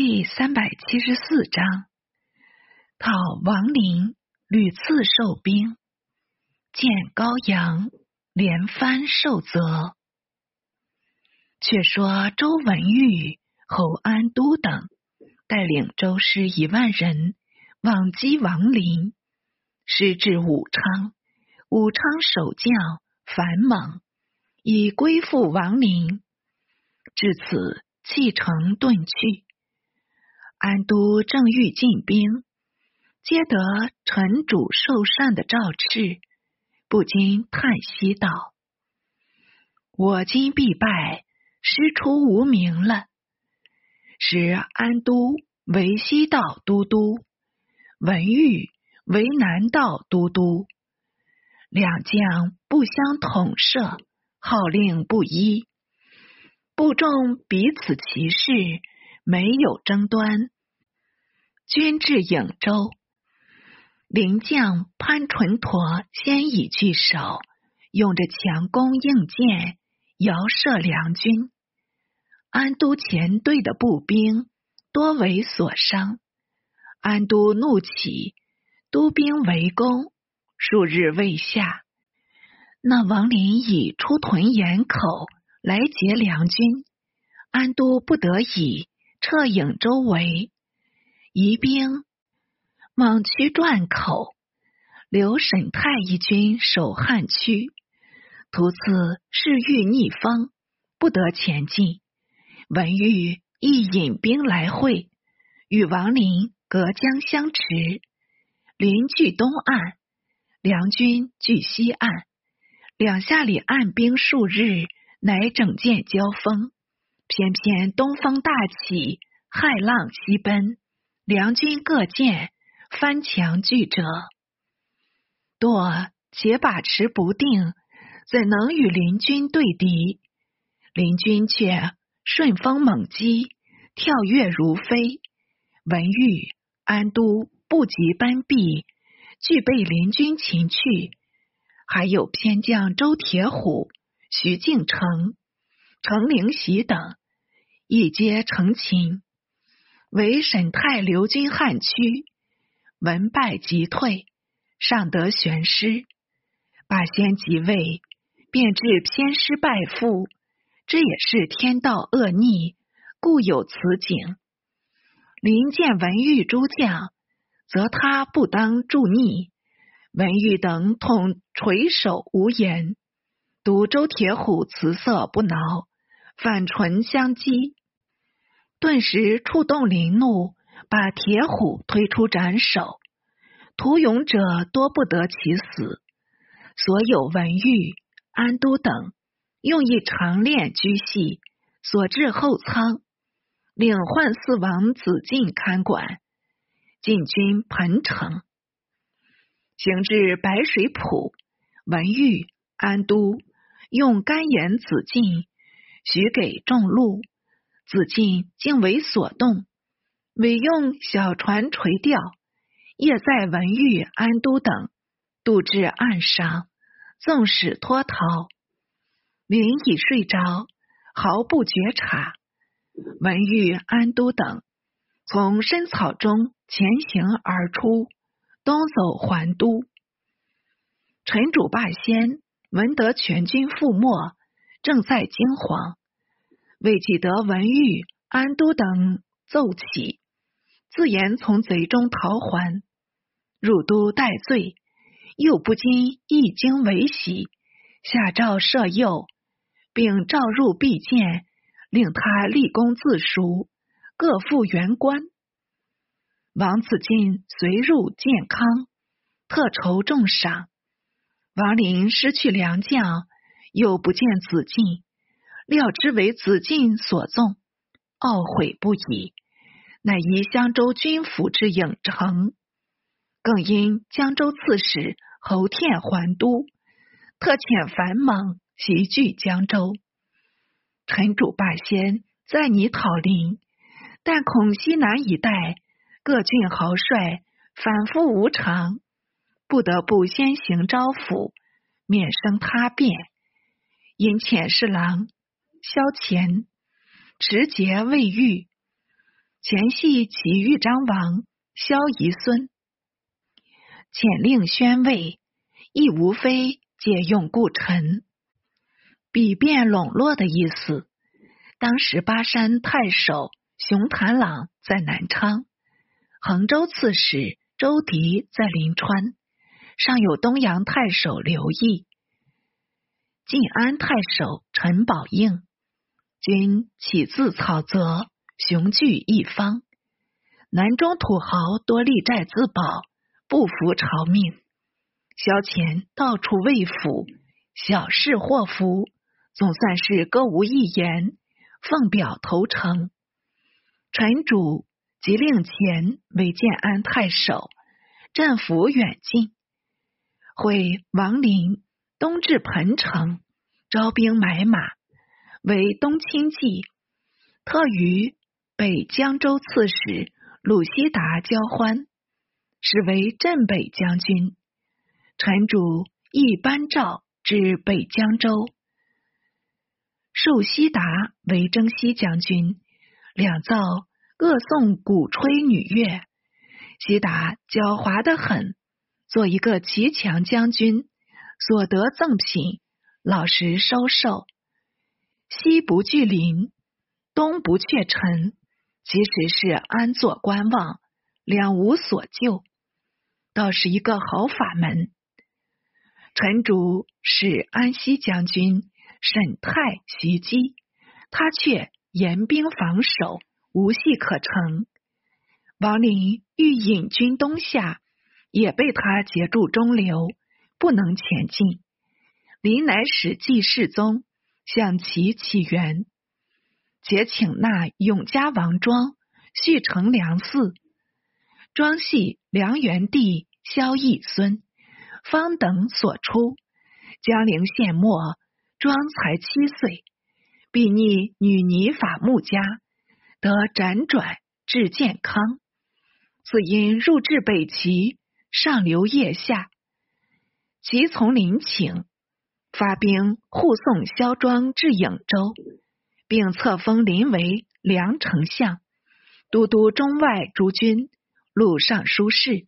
第三百七十四章，讨王陵屡次受兵，见高阳连番受责。却说周文玉、侯安都等带领周师一万人往击王陵，师至武昌，武昌守将樊猛已归附王陵，至此弃城遁去。安都正欲进兵，接得臣主受禅的诏敕，不禁叹息道：“我今必败，师出无名了。”使安都为西道都督，文玉为南道都督，两将不相统摄，号令不一，部众彼此歧视。没有争端，军至颍州，临将潘纯陀先已据守，用着强弓硬箭，遥射梁军。安都前队的步兵多为所伤，安都怒起，督兵围攻，数日未下。那王林已出屯岩口来劫梁军，安都不得已。撤影周围，移兵莽区转口，留沈泰一军守汉区。图次是欲逆风，不得前进。文玉亦引兵来会，与王陵隔江相持。邻据东岸，梁军据西岸，两下里按兵数日，乃整箭交锋。偏偏东风大起，骇浪西奔，梁军各见翻墙巨折，舵且把持不定，怎能与邻军对敌？邻军却顺风猛击，跳跃如飞。文玉、安都不及奔避，俱被邻军擒去。还有偏将周铁虎、徐敬成。程灵喜等一皆成擒，为沈泰留军汉区，闻败即退，尚得悬师。霸先即位，便至偏师败父，这也是天道恶逆，故有此景。临见文玉诸将，则他不当助逆。文玉等统垂首无言。独周铁虎辞色不挠，反唇相讥，顿时触动灵怒，把铁虎推出斩首。屠勇者多不得其死。所有文玉、安都等用一长链居系，所至后仓，领宦四王子敬看管。进军彭城，行至白水浦，文玉、安都。用干言子敬，许给众禄。子敬竟为所动，委用小船垂钓，夜在文玉、安都等渡至岸上，纵使脱逃。灵已睡着，毫不觉察。文玉、安都等从深草中前行而出，东走还都。陈主霸先。闻得全军覆没，正在惊惶，未记得文玉、安都等奏起，自言从贼中逃还，入都待罪，又不禁一惊为喜，下诏赦诱，并召入必见，令他立功自赎，各复原官。王子敬随入健康，特酬重赏。王林失去良将，又不见子敬，料之为子敬所纵，懊悔不已，乃移襄州军府至颍城，更因江州刺史侯天还都，特遣樊猛袭据江州。臣主霸先在拟讨陵，但恐西南一带各郡豪帅反复无常。不得不先行招抚，免生他变。因遣侍郎萧乾持节未遇，前系其豫章王萧夷孙，遣令宣慰，亦无非借用故臣，笔便笼络的意思。当时巴山太守熊谭朗在南昌，衡州刺史周迪在临川，尚有东阳太守刘毅、晋安太守陈宝应，均起自草泽。雄踞一方，南中土豪多立寨自保，不服朝命。萧乾到处为辅，小事祸福，总算是歌无一言，奉表投诚。臣主即令前为建安太守，战俘远近，会王林东至彭城，招兵买马，为东清计，特于。北江州刺史鲁西达交欢，是为镇北将军。臣主亦颁诏至北江州，授西达为征西将军，两造恶颂鼓吹女乐。西达狡猾的很，做一个骑强将军，所得赠品老实收受，西不惧邻，东不却臣。即使是安坐观望，两无所救，倒是一个好法门。陈主是安西将军沈泰袭击，他却严兵防守，无隙可乘。王林欲引军东下，也被他截住中流，不能前进。林乃使季世宗向其起源。且请纳永嘉王庄续承梁嗣，庄系梁元帝萧绎孙，方等所出。江陵县末，庄才七岁，必逆女尼法穆家，得辗转至健康。自因入至北齐，上流腋下，即从临请，发兵护送萧庄至颍州。并册封林为梁丞相、都督中外诸军、录尚书事。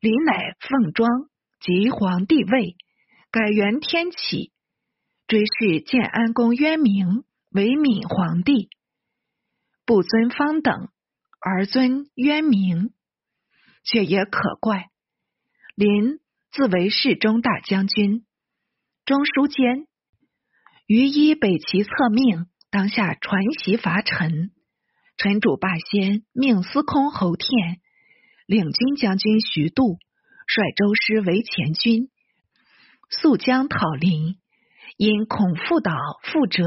林乃奉庄即皇帝位，改元天启，追谥建安公渊明为闵皇帝，不尊方等，而尊渊明，却也可怪。林自为侍中大将军、中书监，于依北齐策命。当下传檄伐陈，陈主霸先命司空侯天、领军将军徐度率周师为前军，速将讨林。因恐复倒复折，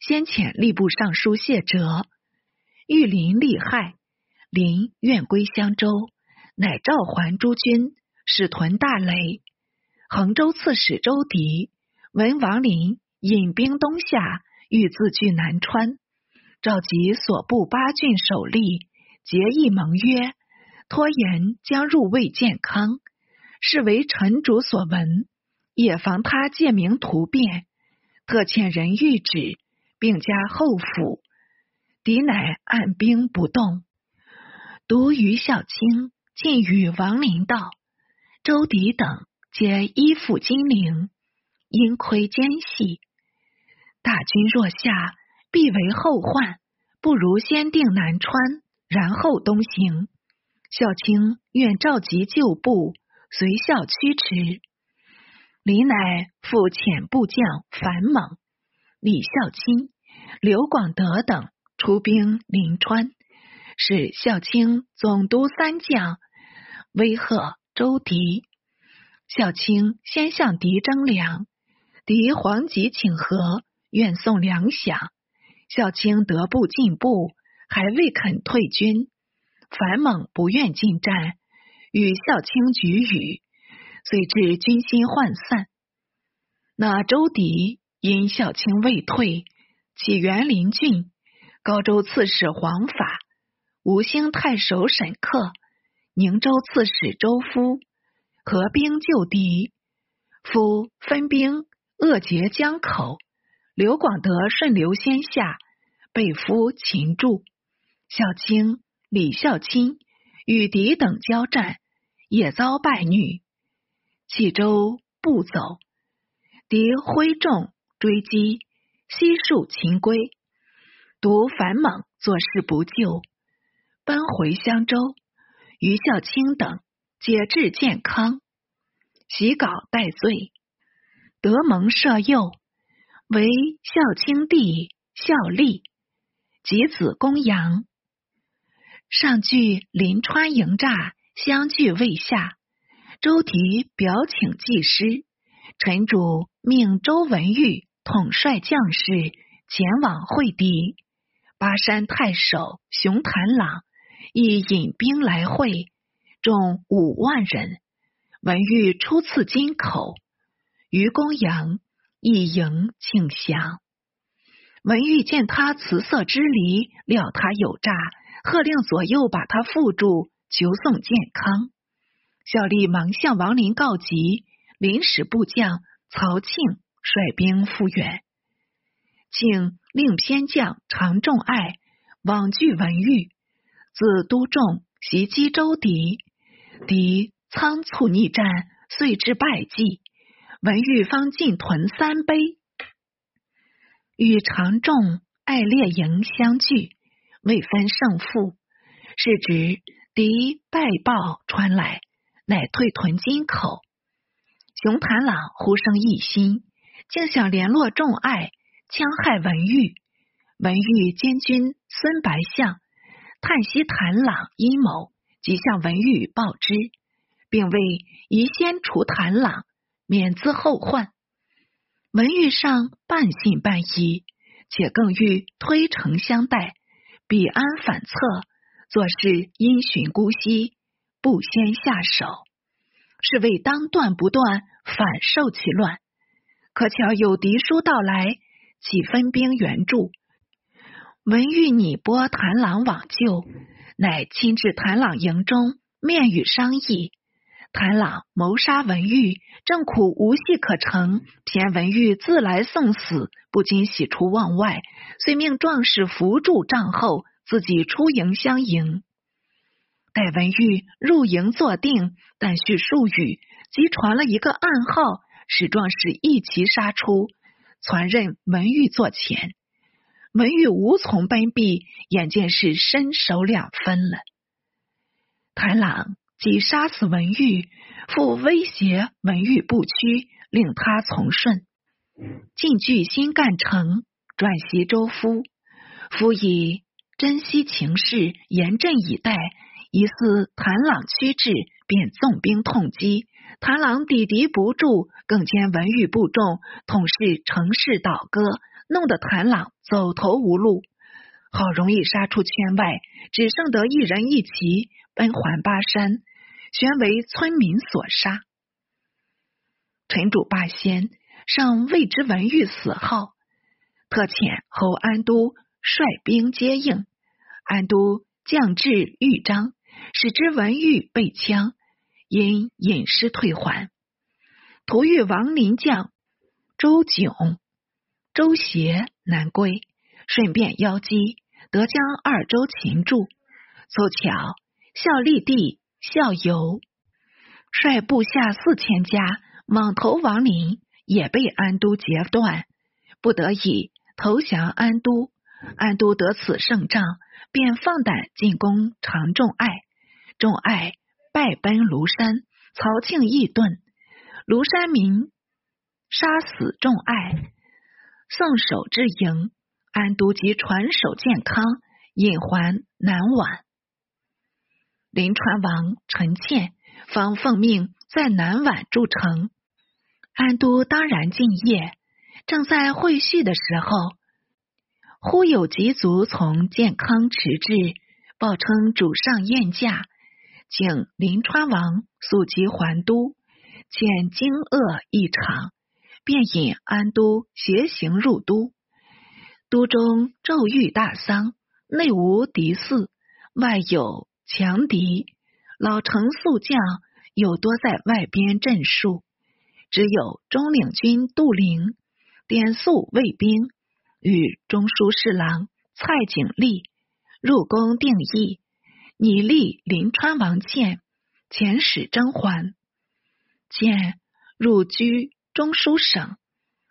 先遣吏部尚书谢哲遇林利害，林愿归襄州，乃召还诸军，使屯大雷。衡州刺史周迪闻王林引兵东下。欲自据南川，召集所部八郡首吏，结义盟约，拖延将入魏建康，是为臣主所闻，也防他借名图变，特遣人谕旨，并加后府。敌乃按兵不动，独于孝清进与王林道、周迪等，皆依附金陵，因窥奸细。大军若下，必为后患，不如先定南川，然后东行。孝清愿召集旧部，随校驱驰。李乃复遣部将樊猛、李孝钦、刘广德等出兵临川，使孝清总督三将威吓周迪。孝清先向狄征粮，狄黄急请和。愿送粮饷，孝清得步进步，还未肯退军。樊猛不愿进战，与孝清举语，遂至军心涣散。那周迪因孝清未退，起元陵郡，高州刺史黄法、吴兴太守沈克、宁州刺史周夫合兵救敌，夫分兵扼截江口。刘广德顺流先下，被俘擒住。孝卿李孝钦与敌等交战，也遭败女。冀州不走，敌挥众追击，悉数擒归。独樊猛坐视不救，奔回襄州。余孝卿等皆至健康，袭稿待罪。德蒙赦幼，为孝卿弟孝立，及子公阳。上句临川营栅，相聚未下。周提表请祭师，陈主命周文玉统帅将士前往会敌。巴山太守熊谭朗亦引兵来会，众五万人。文玉初次金口，于公阳一迎请降。文玉见他辞色之离，料他有诈，喝令左右把他缚住，求送健康。小吏忙向王林告急，临时部将曹庆率兵复援。庆令偏将常仲爱往拒文玉，自都众袭击周敌，敌仓促逆战，遂至败绩。文玉方进屯三杯，与常仲爱列营相聚，未分胜负。是指敌败报传来。乃退屯金口，熊谭朗忽生异心，竟想联络众爱，戕害文玉。文玉监军孙白象叹息谭朗阴谋，即向文玉报之，并为宜先除谭朗，免资后患。文玉上半信半疑，且更欲推诚相待，彼安反侧，做事因循姑息。不先下手，是为当断不断，反受其乱。可巧有敌书到来，即分兵援助。文玉拟拨谭朗往救，乃亲至谭朗营中，面与商议。谭朗谋杀文玉，正苦无戏可成，偏文玉自来送死，不禁喜出望外，遂命壮士扶住帐后，自己出营相迎。待文玉入营坐定，但叙数语，即传了一个暗号，使壮士一齐杀出，传任文玉坐前。文玉无从奔避，眼见是身首两分了。谭朗即杀死文玉，复威胁文玉不屈，令他从顺。进据新干城，转袭周夫，夫以珍惜情势，严阵以待。疑似谭朗屈至，便纵兵痛击。谭朗抵敌不住，更兼文玉部众统是城市倒戈，弄得谭朗走投无路。好容易杀出圈外，只剩得一人一骑奔还巴山，旋为村民所杀。陈主霸先尚未知文玉死后，特遣侯安都率兵接应。安都降至豫章。使之文玉被枪，因隐师退还。途遇王林将周炯、周协南归，顺便邀击，得将二州擒住。凑巧孝立帝孝游率部下四千家往投王林，也被安都截断，不得已投降安都。安都得此胜仗，便放胆进攻常仲爱。仲爱败奔庐山，曹庆义遁，庐山民杀死众爱，送首至营，安都及传首健康，引还南宛。临川王陈倩方奉命在南宛筑城，安都当然敬业。正在会叙的时候，忽有急卒从健康驰至，报称主上宴驾。请临川王速即还都，见惊愕异常，便引安都携行入都。都中骤遇大丧，内无敌肆，外有强敌，老成宿将又多在外边镇戍，只有中领军杜陵点宿卫兵与中书侍郎蔡景立入宫定义，拟立临川王建遣使甄嬛，见入居中书省，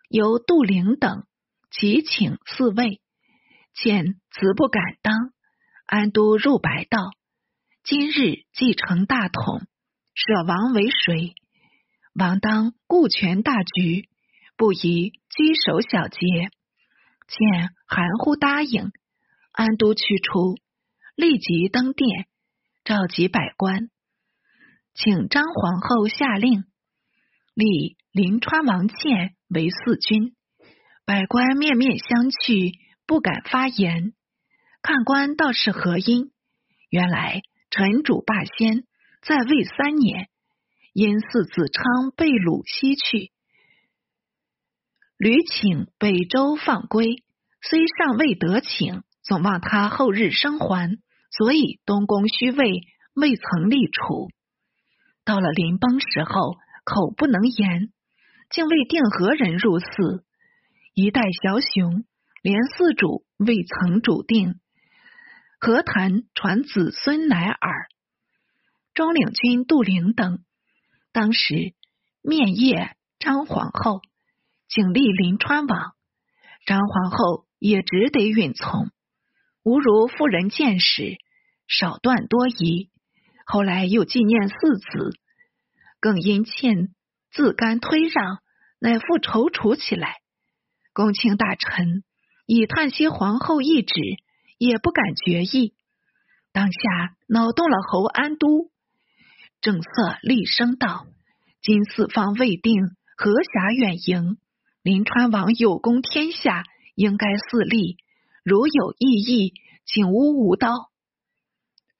由杜陵等齐请四位，见辞不敢当，安都入白道。今日继承大统，舍王为谁？王当顾全大局，不宜拘守小节。见含糊答应，安都去出，立即登殿，召集百官，请张皇后下令，立临川王倩为四君。百官面面相觑，不敢发言。看官道是何因？原来。陈主霸先在位三年，因嗣子昌被掳西去，屡请北周放归，虽尚未得请，总望他后日生还，所以东宫虚位，未曾立储。到了临崩时候，口不能言，竟未定何人入寺。一代枭雄，连嗣主未曾主定。何谈传子孙乃尔？中领军杜陵等当时面谒张皇后，景立临川王。张皇后也只得允从，无如妇人见识，少断多疑。后来又纪念四子，更因欠自甘推让，乃复踌躇起来。公卿大臣以叹息皇后懿旨。也不敢决议，当下恼动了侯安都，正色厉声道：“今四方未定，何暇远迎？临川王有功天下，应该四立。如有异议，请勿无刀。”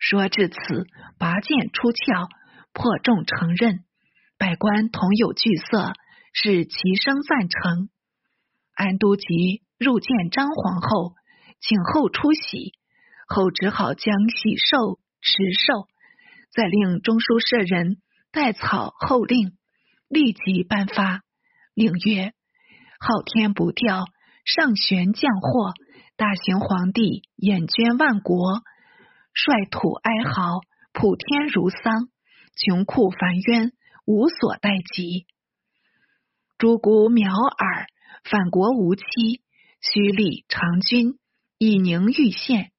说至此，拔剑出鞘，破众承认。百官同有惧色，是齐声赞成。安都急入见张皇后。请后出喜，后只好将喜寿持寿，再令中书舍人代草后令，立即颁发。令曰：昊天不掉，上玄降祸，大行皇帝眼捐万国，率土哀嚎，普天如丧，穷苦烦冤，无所待及。诸孤苗耳，反国无期，须立长君。以宁玉县，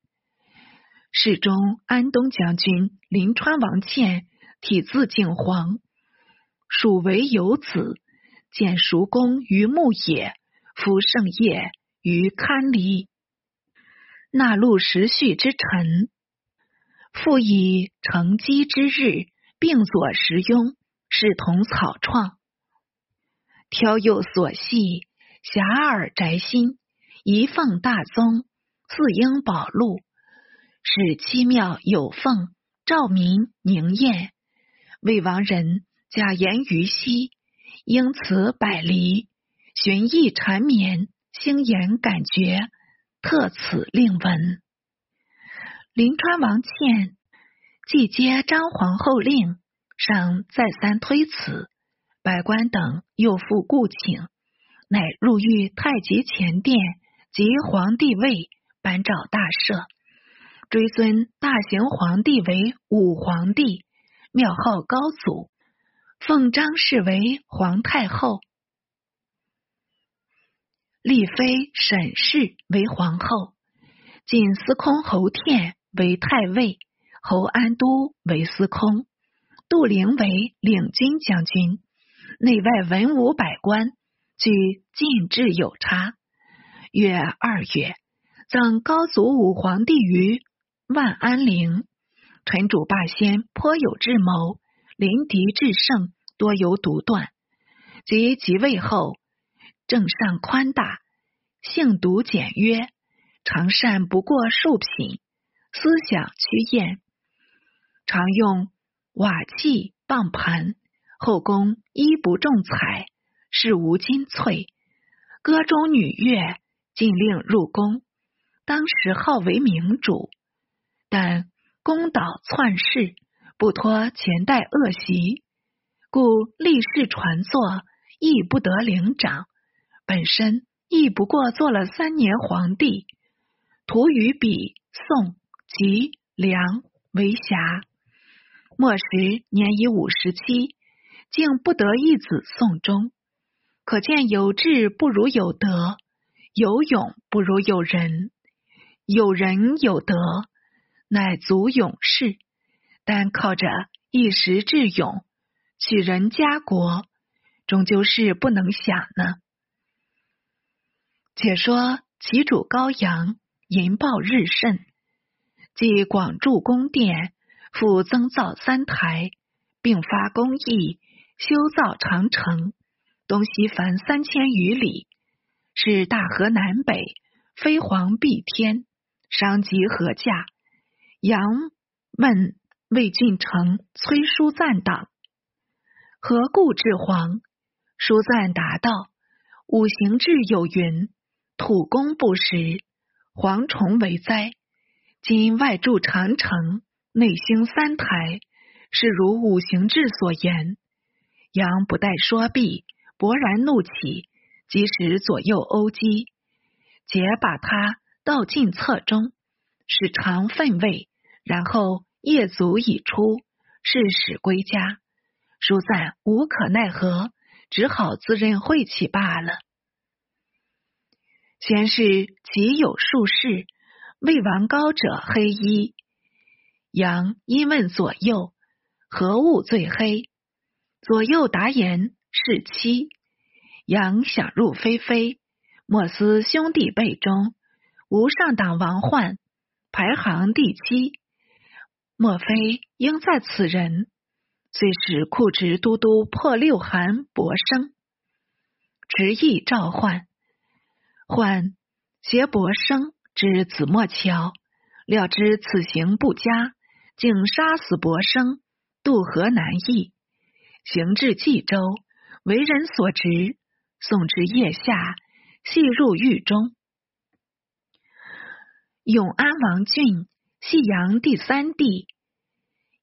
侍中安东将军临川王倩，体字景皇，属为游子，见叔公于牧野，夫盛业于堪离，纳禄时序之臣，复以承基之日，并佐时雍，是同草创，挑幼所系，狭耳宅心，一奉大宗。四英宝禄，使七庙有凤，照明凝艳。魏王人假言于西，应此百离，寻意缠绵，星言感觉，特此令闻。临川王倩既接张皇后令，上再三推辞，百官等又复故请，乃入御太极前殿及皇帝位。颁诏大赦，追尊大行皇帝为武皇帝，庙号高祖，奉张氏为皇太后，立妃沈氏为皇后，晋司空侯天为太尉，侯安都为司空，杜陵为领军将军，内外文武百官俱进制有差。月二月。赠高祖武皇帝于万安陵，臣主霸先颇有智谋，临敌制胜，多有独断。及即位后，政尚宽大，性独简约，常善不过数品，思想趋艳，常用瓦器棒盘，后宫衣不重彩，事无金翠，歌中女乐禁令入宫。当时号为明主，但公倒篡世，不脱前代恶习，故立世传作，亦不得领掌。本身亦不过做了三年皇帝，徒与比宋及梁为侠。末时年已五十七，竟不得一子送终。可见有志不如有德，有勇不如有仁。有人有德，乃足勇士。但靠着一时智勇，取人家国，终究是不能想呢。且说其主高阳淫暴日甚，即广筑宫殿，复增造三台，并发公义，修造长城，东西凡三千余里，是大河南北，飞黄蔽天。商及何价？杨问魏郡城崔叔赞党，何故至黄？叔赞答道：五行志有云，土公不实，蝗虫为灾。今外筑长城，内兴三台，是如五行志所言。杨不待说毕，勃然怒起，即使左右殴击，皆把他。倒进侧中，使肠粪味，然后夜足已出，是使归家。叔赞无可奈何，只好自认晦气罢了。先是己有术士，未王高者黑衣。杨因问左右何物最黑，左右答言是妻。杨想入非非，莫思兄弟辈中。无上党王焕排行第七，莫非应在此人？遂使库职都督破六函博生，执意召唤。唤携博生之子莫桥，料知此行不佳，竟杀死博生，渡河南邑，行至冀州，为人所执，送至腋下，系入狱中。永安王俊，系杨第三弟。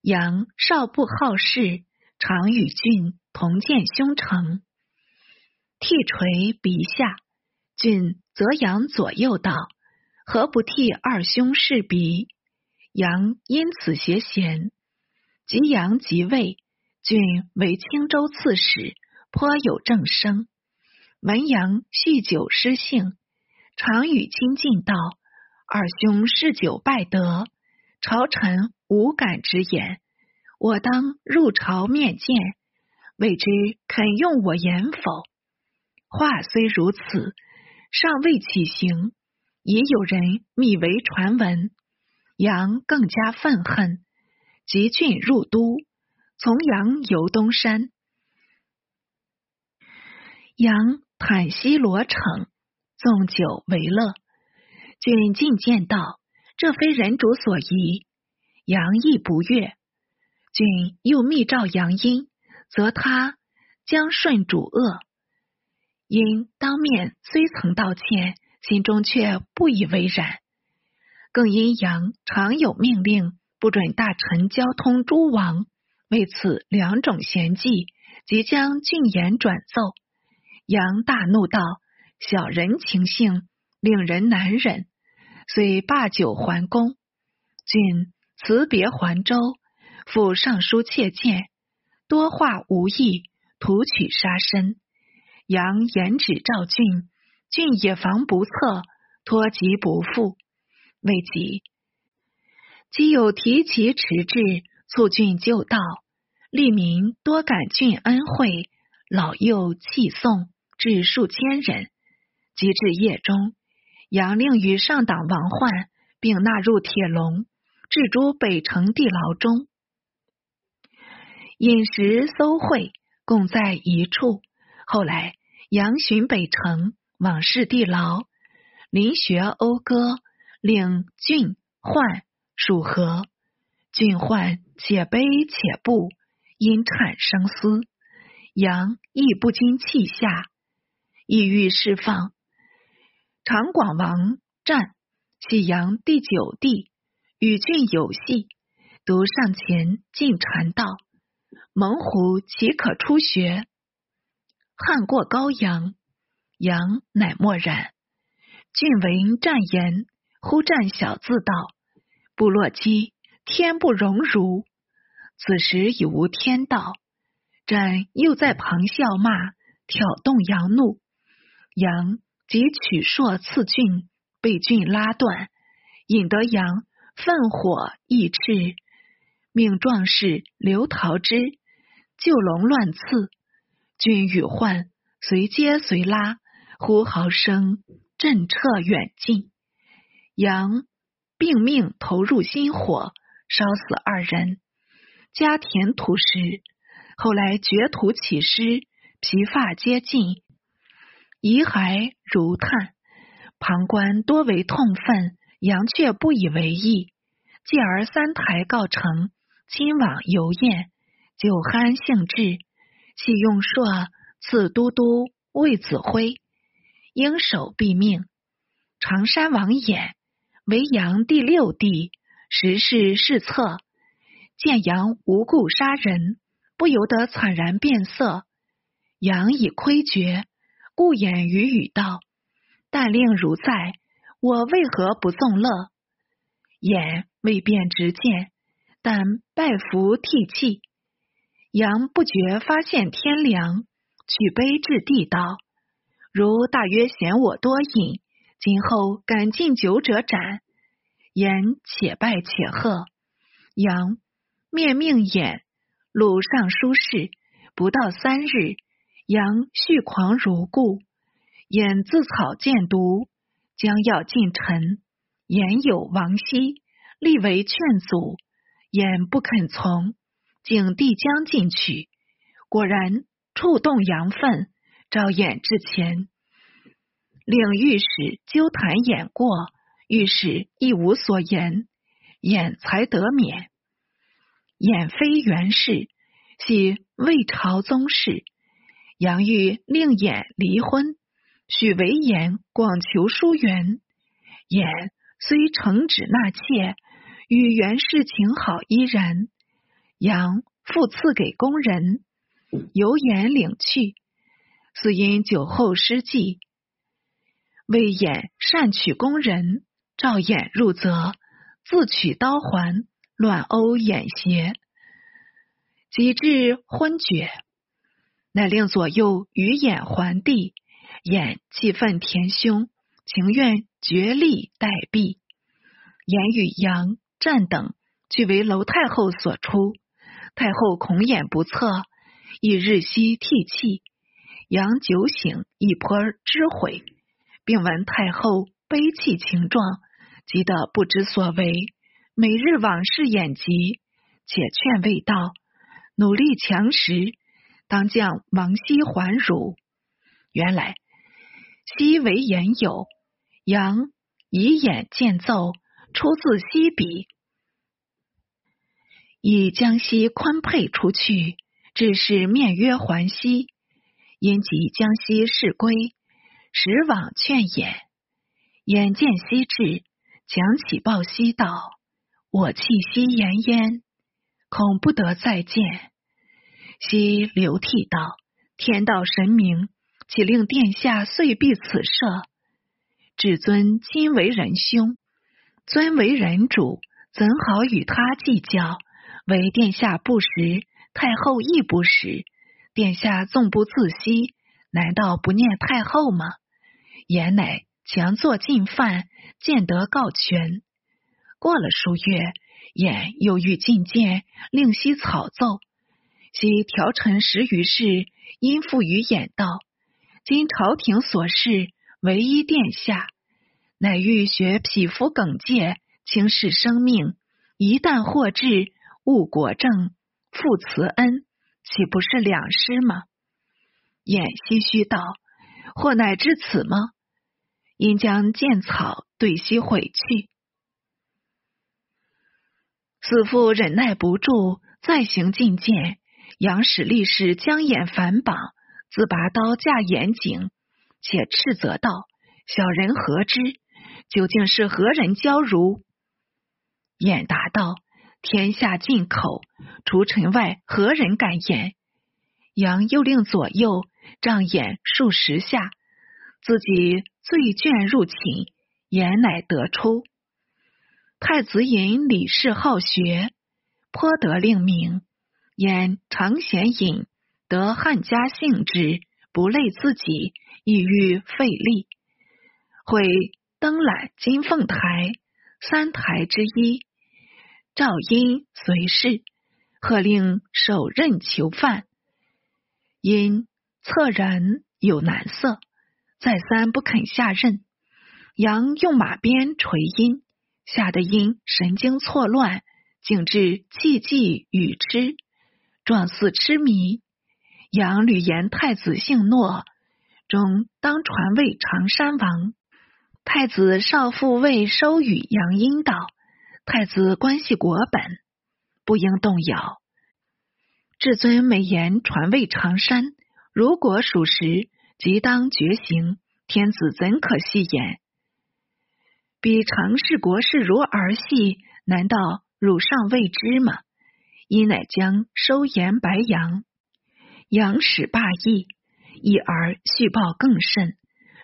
杨少不好事，常与俊同见兄成。替垂鼻下，俊则杨左右道：“何不替二兄试鼻？”杨因此邪贤。及杨即位，俊为青州刺史，颇有正声。闻杨酗酒失性，常与亲近道。二兄嗜酒败德，朝臣无敢直言。我当入朝面见，未知肯用我言否？话虽如此，尚未起行，已有人密为传闻。杨更加愤恨，急郡入都，从杨游东山。杨袒西罗城，纵酒为乐。君进谏道：“这非人主所宜。”杨亦不悦。君又密召杨殷，则他将顺主恶。殷当面虽曾道歉，心中却不以为然。更因杨常有命令，不准大臣交通诸王，为此两种嫌忌，即将俊言转奏。杨大怒道：“小人情性，令人难忍。”遂罢酒还宫，郡辞别还州，赴尚书切谏，多话无益，徒取杀身。杨言止赵郡，郡也防不测，托疾不复。未及，即有提其迟至，促郡就道，利民多感郡恩惠，老幼弃送至数千人。及至夜中。杨令与上党王焕并纳入铁笼，置诸北城地牢中。饮食搜会共在一处。后来杨巡北城，往视地牢，临学讴歌，令郡焕属和。郡焕且悲且怖，因产生思。阳亦不禁气下，意欲释放。长广王战，喜阳第九弟，与郡有隙，独上前进禅道。猛虎岂可出学？汉过高阳，阳乃默然。郡闻战言，忽战小字道：“部落姬天不容辱。此时已无天道，朕又在旁笑骂，挑动杨怒。杨即取槊刺郡，被郡拉断，引得杨愤火易炽，命壮士刘桃之救龙乱刺，郡与患随接随拉，呼号声震彻远近。杨并命投入心火，烧死二人。家田土石，后来掘土起尸，皮发皆尽，遗骸如炭。旁观多为痛愤，杨却不以为意。继而三台告成，亲往游宴，酒酣兴致，弃用槊刺都督魏子辉，应手毙命。常山王衍为阳第六弟，时事世策。见阳无故杀人，不由得惨然变色。阳已亏绝，故言语语道：“但令如在，我为何不纵乐？”言未便直谏，但拜服涕泣。阳不觉发现天凉，举杯至地道：“如大约嫌我多饮，今后敢进酒者斩。”言且拜且贺。杨。面命眼鲁尚书事，不到三日，杨续狂如故。眼自草见毒，将要进臣。言有王熙，立为劝阻，眼不肯从，景帝将进取，果然触动杨愤，召衍至前，令御史纠弹演过，御史亦无所言，演才得免。演非元氏，系魏朝宗室。杨玉令演离婚，许为演广求疏远。演虽承旨纳妾，与元氏情好依然。杨复赐给宫人，由衍领去。似因酒后失计，魏衍善取宫人，召衍入则，自取刀环。乱殴眼邪，及至昏厥，乃令左右与眼还地。眼气愤填胸，情愿绝力待毙。言与杨战等，俱为楼太后所出。太后恐眼不测，亦日夕涕泣。杨酒醒，一颇知悔，并闻太后悲泣情状，急得不知所为。每日往事眼疾，且劝未到，努力强食，当将王熙还汝。原来熙为言友，杨以眼见奏，出自西笔，以江西宽配出去，致是面约还西。因及江西事归，时往劝也，眼见西至，讲起报西道。我气息奄奄，恐不得再见。昔流涕道：“天道神明，岂令殿下遂避此赦？至尊今为人兄，尊为人主，怎好与他计较？唯殿下不识，太后亦不识。殿下纵不自惜，难道不念太后吗？”言乃强作进犯，见得告全。过了数月，衍又欲进谏，令悉草奏。悉调陈十余事，因复于衍道：今朝廷所事，唯一殿下，乃欲学匹夫耿介，轻视生命。一旦获至，误国政，复慈恩，岂不是两失吗？衍唏嘘道：或乃至此吗？因将剑草对悉毁去。子父忍耐不住，再行进谏。杨使力士将眼反绑，自拔刀架眼颈，且斥责道：“小人何知？究竟是何人教如？”演答道：“天下进口，除臣外，何人敢言？”杨又令左右杖眼数十下，自己醉倦入寝，言乃得出。太子引李氏好学，颇得令名。言常贤隐，得汉家性之，不累自己，意欲费力。会登览金凤台，三台之一。赵因随侍，贺令手刃囚犯。因侧人有难色，再三不肯下任。杨用马鞭捶阴，吓得阴神经错乱，竟至气悸语痴，状似痴迷。杨屡言太子姓诺，终当传位常山王。太子少父为收与杨阴道：“太子关系国本，不应动摇。”至尊美言传位常山，如果属实，即当绝行。天子怎可戏言？比常氏国事如儿戏，难道汝尚未知吗？因乃将收言白杨，杨使霸义，一而续报更甚，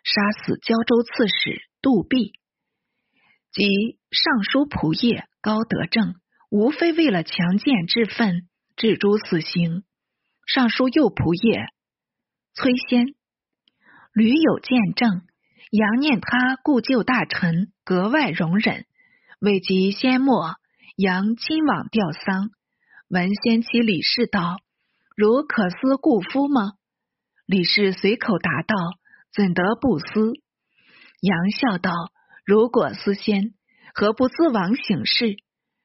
杀死胶州刺史杜弼及尚书仆射高德正，无非为了强健之愤，置诸死刑。尚书右仆射崔先屡有见证。杨念他故旧大臣格外容忍，未及先末，杨亲往吊丧。闻先妻李氏道：“如可思故夫吗？”李氏随口答道：“怎得不思？”杨笑道：“如果思先，何不自往省事？”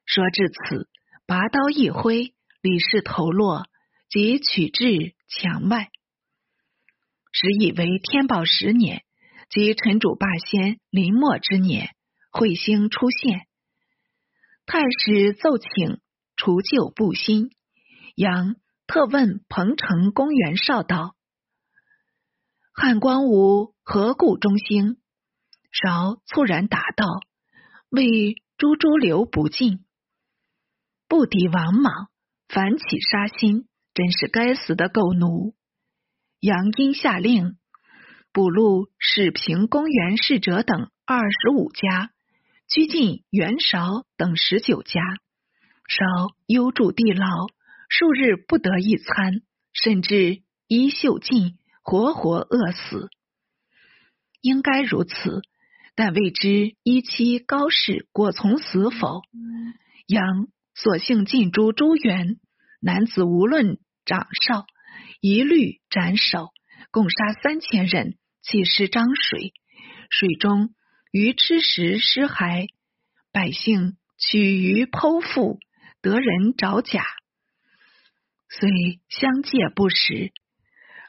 说至此，拔刀一挥，李氏头落，即取至墙外。时以为天宝十年。即陈主霸先临末之年，彗星出现，太史奏请除旧布新。杨特问彭城公元少道：“汉光武何故中兴？”韶猝然答道：“为朱朱流不尽，不敌王莽，反起杀心，真是该死的狗奴。”杨殷下令。捕录始平公元侍者等二十五家，拘禁袁绍等十九家。绍忧住地牢，数日不得一餐，甚至衣袖尽，活活饿死。应该如此，但未知一妻高氏果从死否？杨索性进诛朱元男子，无论长少，一律斩首，共杀三千人。弃尸漳水，水中鱼吃食尸骸，百姓取鱼剖腹，得人找甲，虽相借不食，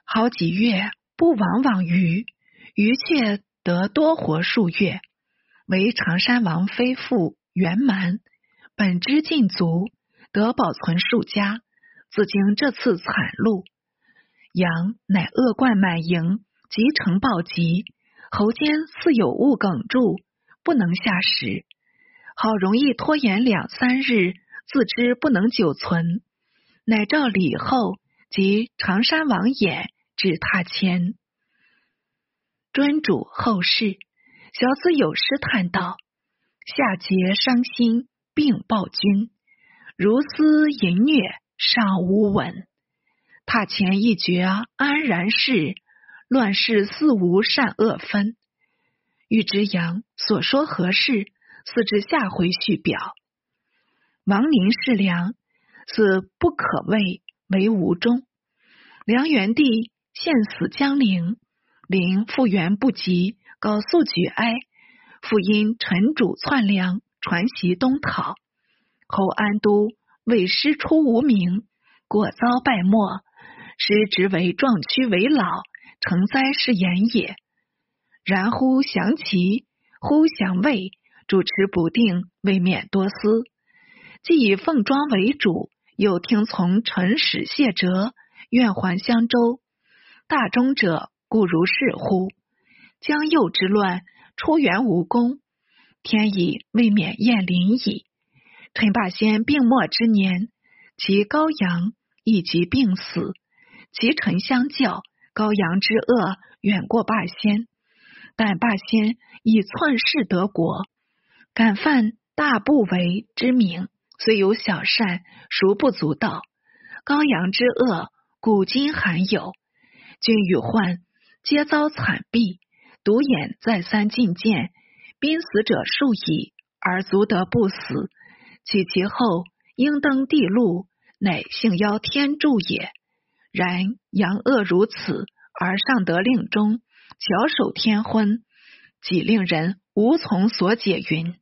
好几月不往往鱼，鱼却得多活数月。为常山王妃妇圆满，本之尽足，得保存数家。自经这次惨戮，羊乃恶贯满盈。即成暴疾，喉间似有物哽住，不能下食。好容易拖延两三日，自知不能久存，乃召李后及常山王衍至榻前，专主后事。小子有诗叹道：“夏桀伤心病暴君，如斯淫虐尚无闻。榻前一绝安然是。”乱世似无善恶分，欲知阳所说何事？似至下回续表。王宁是良，此不可谓为无忠。梁元帝献死江陵，陵复原不及，高速举哀。复因陈主篡梁，传袭东讨。侯安都为师出无名，果遭败没。师职为壮屈为老。成灾是言也。然乎降其，忽降魏，主持不定，未免多思。既以凤庄为主，又听从陈使谢哲，愿还襄州。大忠者，故如是乎？江右之乱，出援无功，天已未免厌临矣。陈霸先病末之年，其高阳亦即病死，其臣相较。高阳之恶远过霸先，但霸先以篡世得国，敢犯大不为之名，虽有小善，孰不足道？羔羊之恶，古今罕有。君与患，皆遭惨毙。独眼再三进谏，濒死者数矣，而足得不死。取其后，应登地禄，乃幸邀天助也。然阳恶如此，而尚得令终，巧守天昏，即令人无从所解云。